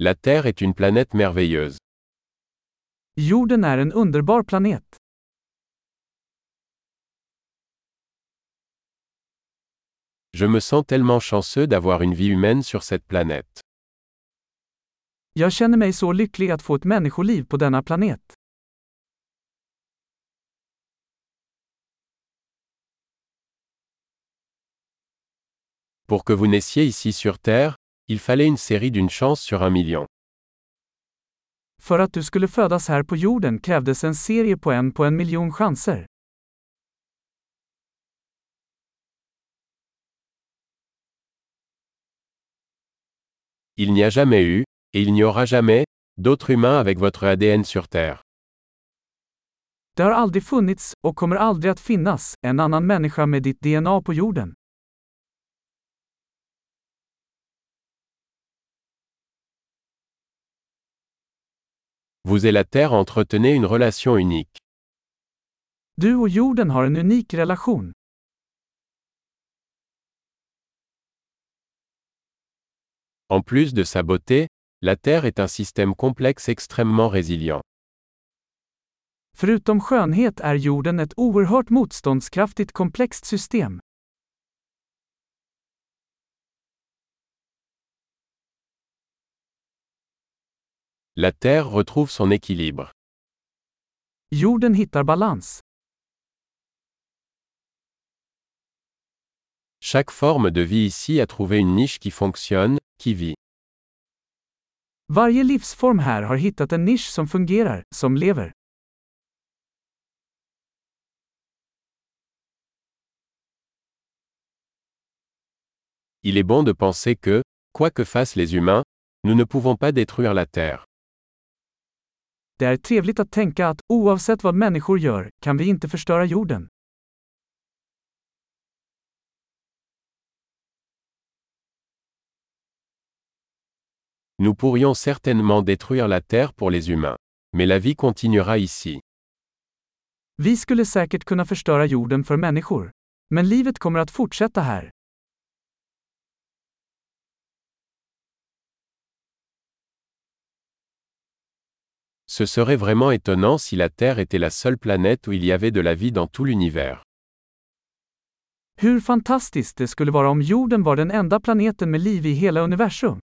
La Terre est une planète merveilleuse. Jorden är en underbar planet. Je me sens tellement chanceux d'avoir une vie humaine sur cette planète. Jag känner mig så lycklig att få ett människoliv på denna planet. Pour que vous naissiez ici sur Terre, il fallait une série d'une chance sur un million. För att du skulle födas här på jorden krävdes en serie på en på en miljon chanser. Il n'y a jamais eu, et il n'y aura jamais, d'autres humains avec votre ADN sur Terre. Det har aldrig funnits, och kommer aldrig att finnas, en annan människa med ditt DNA på jorden. Vous et la Terre entretenez une relation unique. Du och jorden har en unik relation. En plus de sa beauté, la Terre est un système complexe extrêmement résilient. Förutom skönhet är jorden ett oerhört motståndskraftigt komplext system. La Terre retrouve son équilibre. Jorden hittar balans. Chaque forme de vie ici a trouvé une niche qui fonctionne, qui vit. Varje livsform här har hittat en nisch som fungerar, som lever. Il est bon de penser que, quoi que fassent les humains, nous ne pouvons pas détruire la Terre. Det är trevligt att tänka att, oavsett vad människor gör, kan vi inte förstöra jorden. Nous pourrions certainement détruire la Terre pour les humains. Mais la vie continuera ici. Vi skulle säkert kunna förstöra jorden för människor. Men livet kommer att fortsätta här. Ce serait vraiment étonnant si la Terre était la seule planète où il y avait de la vie dans tout l'univers. Hur fantastiskt det skulle vara om jorden var den enda planeten med liv i hela universum.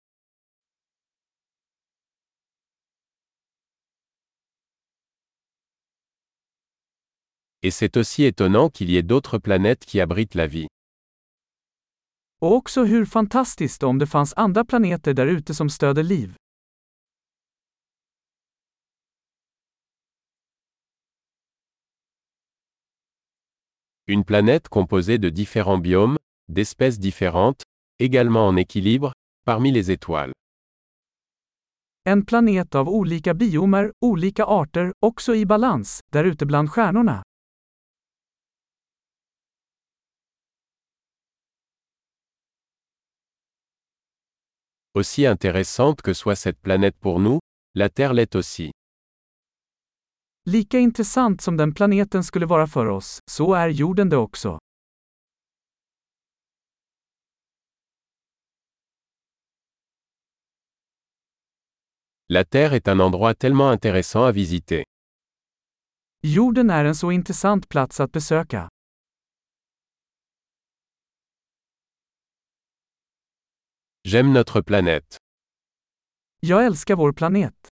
Et c'est aussi étonnant qu'il y ait d'autres planètes qui abritent la vie. Och också hur fantastiskt om det fanns andra planeter där ute som stöder liv. Une planète composée de différents biomes, d'espèces différentes, également en équilibre, parmi les étoiles. En planet av olika biomer, olika arter, också i balans, där ute bland stjärnorna. Aussi intéressante que soit cette planète pour nous, la Terre l'est aussi. Lika intressant som den planeten skulle vara för oss, så är jorden det också. La Terre est un endroit tellement intéressant à visiter. Jorden är en så intressant plats att besöka. J'aime notre planète. Jag älskar vår planet.